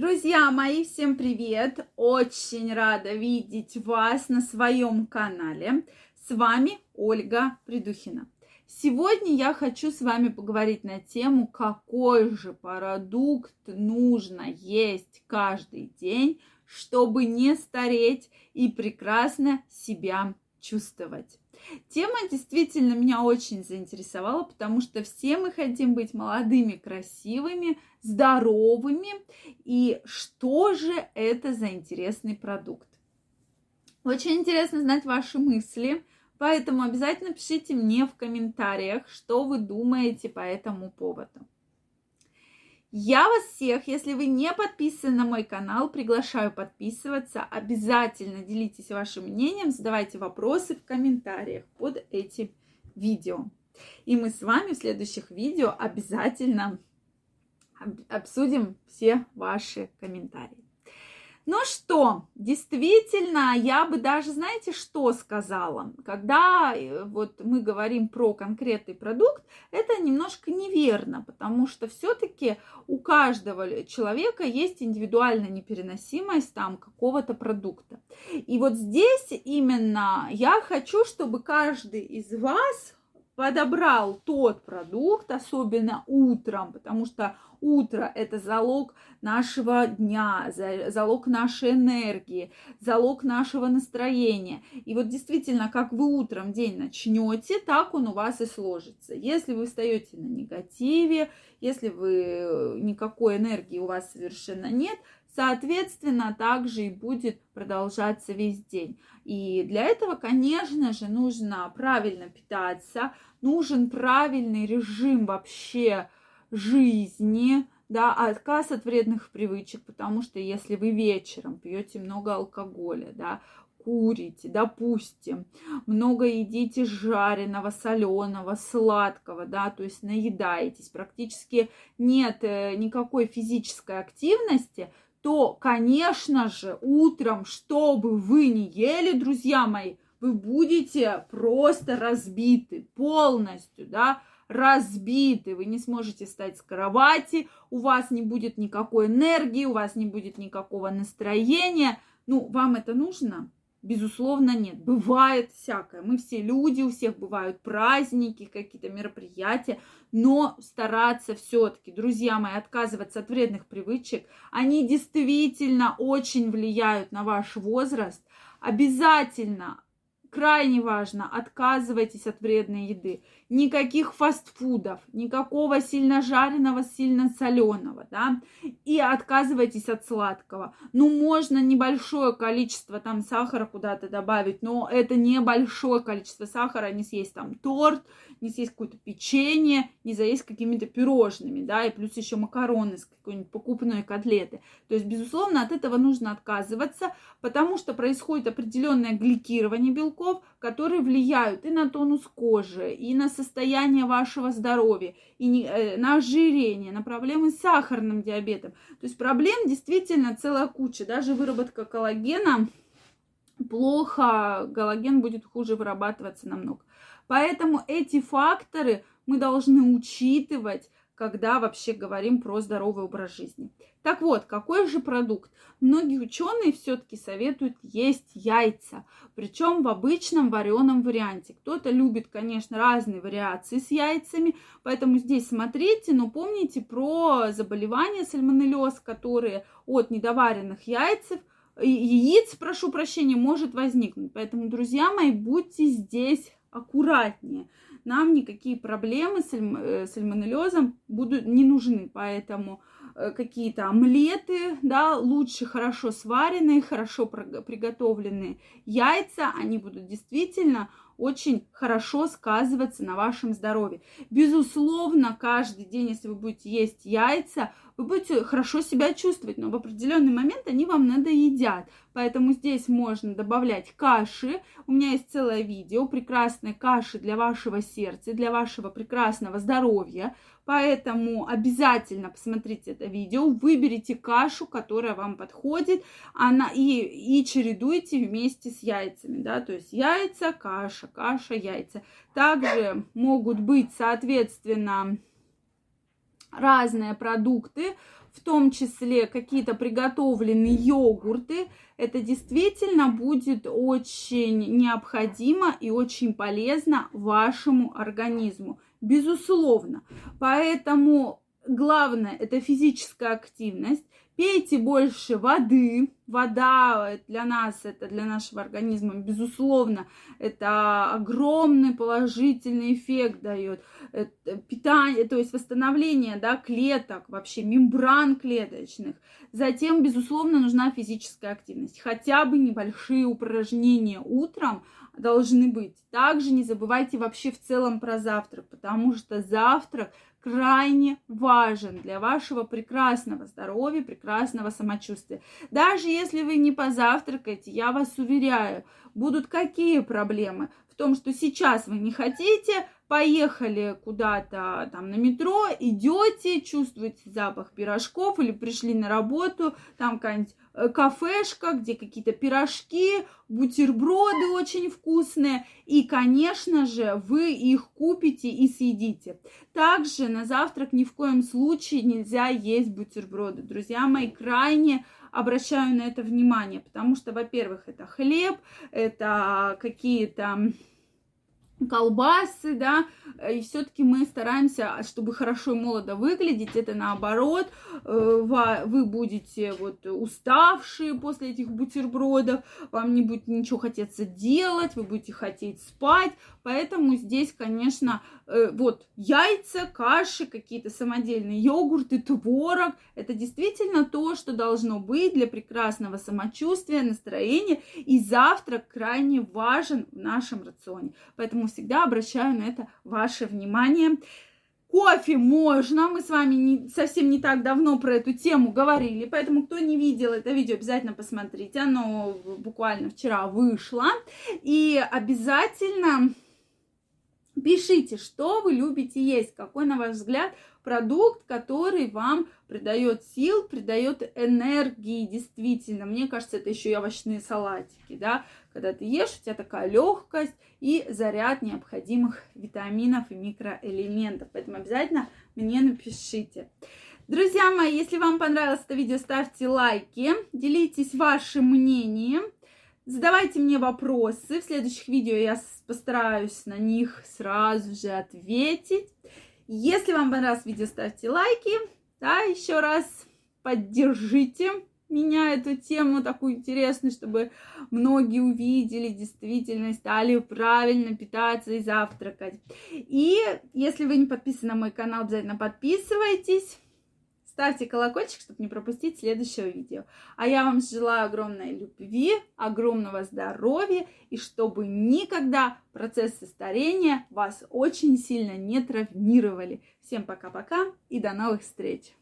Друзья мои, всем привет! Очень рада видеть вас на своем канале. С вами Ольга Придухина. Сегодня я хочу с вами поговорить на тему, какой же продукт нужно есть каждый день, чтобы не стареть и прекрасно себя чувствовать. Тема действительно меня очень заинтересовала, потому что все мы хотим быть молодыми, красивыми, здоровыми. И что же это за интересный продукт? Очень интересно знать ваши мысли, поэтому обязательно пишите мне в комментариях, что вы думаете по этому поводу. Я вас всех, если вы не подписаны на мой канал, приглашаю подписываться. Обязательно делитесь вашим мнением, задавайте вопросы в комментариях под этим видео. И мы с вами в следующих видео обязательно обсудим все ваши комментарии. Ну что, действительно, я бы даже, знаете, что сказала? Когда э, вот мы говорим про конкретный продукт, это немножко неверно, потому что все-таки у каждого человека есть индивидуальная непереносимость там какого-то продукта. И вот здесь именно я хочу, чтобы каждый из вас подобрал тот продукт, особенно утром, потому что утро – это залог нашего дня, залог нашей энергии, залог нашего настроения. И вот действительно, как вы утром день начнете, так он у вас и сложится. Если вы встаете на негативе, если вы никакой энергии у вас совершенно нет, соответственно, также и будет продолжаться весь день. И для этого, конечно же, нужно правильно питаться, нужен правильный режим вообще жизни, да, отказ от вредных привычек, потому что если вы вечером пьете много алкоголя, да, курите, допустим, много едите жареного, соленого, сладкого, да, то есть наедаетесь, практически нет э, никакой физической активности, то, конечно же, утром, что бы вы ни ели, друзья мои, вы будете просто разбиты полностью, да, разбиты, вы не сможете встать с кровати, у вас не будет никакой энергии, у вас не будет никакого настроения. Ну, вам это нужно? Безусловно, нет. Бывает всякое. Мы все люди, у всех бывают праздники, какие-то мероприятия, но стараться все-таки, друзья мои, отказываться от вредных привычек, они действительно очень влияют на ваш возраст. Обязательно крайне важно, отказывайтесь от вредной еды. Никаких фастфудов, никакого сильно жареного, сильно соленого, да, и отказывайтесь от сладкого. Ну, можно небольшое количество там сахара куда-то добавить, но это небольшое количество сахара, не съесть там торт, не съесть какое-то печенье, не заесть какими-то пирожными, да, и плюс еще макароны с какой-нибудь покупной котлеты. То есть, безусловно, от этого нужно отказываться, потому что происходит определенное гликирование белков, которые влияют и на тонус кожи, и на состояние вашего здоровья, и не, э, на ожирение, на проблемы с сахарным диабетом. То есть проблем действительно целая куча. Даже выработка коллагена плохо, коллаген будет хуже вырабатываться намного. Поэтому эти факторы мы должны учитывать, когда вообще говорим про здоровый образ жизни. Так вот, какой же продукт? Многие ученые все-таки советуют есть яйца, причем в обычном вареном варианте. Кто-то любит, конечно, разные вариации с яйцами, поэтому здесь смотрите, но помните про заболевания сальмонеллез, которые от недоваренных яйцев яиц, прошу прощения, может возникнуть. Поэтому, друзья мои, будьте здесь аккуратнее. Нам никакие проблемы с э, сальмонеллезом будут не нужны, поэтому э, какие-то омлеты, да, лучше хорошо сваренные, хорошо приготовленные яйца, они будут действительно очень хорошо сказываться на вашем здоровье. Безусловно, каждый день, если вы будете есть яйца, вы будете хорошо себя чувствовать, но в определенный момент они вам надоедят. Поэтому здесь можно добавлять каши. У меня есть целое видео прекрасной каши для вашего сердца, для вашего прекрасного здоровья. Поэтому обязательно посмотрите это видео, выберите кашу, которая вам подходит, она, и, и чередуйте вместе с яйцами, да, то есть яйца, каша, каша, яйца. Также могут быть, соответственно, разные продукты в том числе какие-то приготовленные йогурты, это действительно будет очень необходимо и очень полезно вашему организму. Безусловно. Поэтому главное это физическая активность. Пейте больше воды. Вода для нас, это для нашего организма, безусловно, это огромный положительный эффект дает. Это питание, то есть восстановление да, клеток, вообще мембран клеточных. Затем, безусловно, нужна физическая активность. Хотя бы небольшие упражнения утром должны быть. Также не забывайте вообще в целом про завтрак, потому что завтрак – крайне важен для вашего прекрасного здоровья, прекрасного самочувствия. Даже если вы не позавтракаете, я вас уверяю, будут какие проблемы? В том, что сейчас вы не хотите, поехали куда-то там на метро, идете, чувствуете запах пирожков или пришли на работу, там какая-нибудь э, кафешка, где какие-то пирожки, бутерброды очень вкусные, и, конечно же, вы их купите и съедите. Также на завтрак ни в коем случае нельзя есть бутерброды. Друзья мои, крайне обращаю на это внимание, потому что, во-первых, это хлеб, это какие-то колбасы, да, и все-таки мы стараемся, чтобы хорошо и молодо выглядеть, это наоборот, э, вы будете вот уставшие после этих бутербродов, вам не будет ничего хотеться делать, вы будете хотеть спать, поэтому здесь, конечно, э, вот яйца, каши, какие-то самодельные йогурты, творог, это действительно то, что должно быть для прекрасного самочувствия, настроения, и завтрак крайне важен в нашем рационе, всегда обращаю на это ваше внимание. Кофе можно, мы с вами не, совсем не так давно про эту тему говорили, поэтому кто не видел это видео, обязательно посмотрите, оно буквально вчера вышло. И обязательно пишите, что вы любите есть, какой, на ваш взгляд, продукт, который вам придает сил, придает энергии, действительно. Мне кажется, это еще и овощные салатики, да, когда ты ешь, у тебя такая легкость и заряд необходимых витаминов и микроэлементов. Поэтому обязательно мне напишите. Друзья мои, если вам понравилось это видео, ставьте лайки, делитесь вашим мнением, задавайте мне вопросы. В следующих видео я постараюсь на них сразу же ответить. Если вам понравилось видео, ставьте лайки. Да, еще раз поддержите меня эту тему такую интересную, чтобы многие увидели, действительно стали правильно питаться и завтракать. И если вы не подписаны на мой канал, обязательно подписывайтесь. Ставьте колокольчик, чтобы не пропустить следующего видео. А я вам желаю огромной любви, огромного здоровья и чтобы никогда процессы старения вас очень сильно не травмировали. Всем пока-пока и до новых встреч!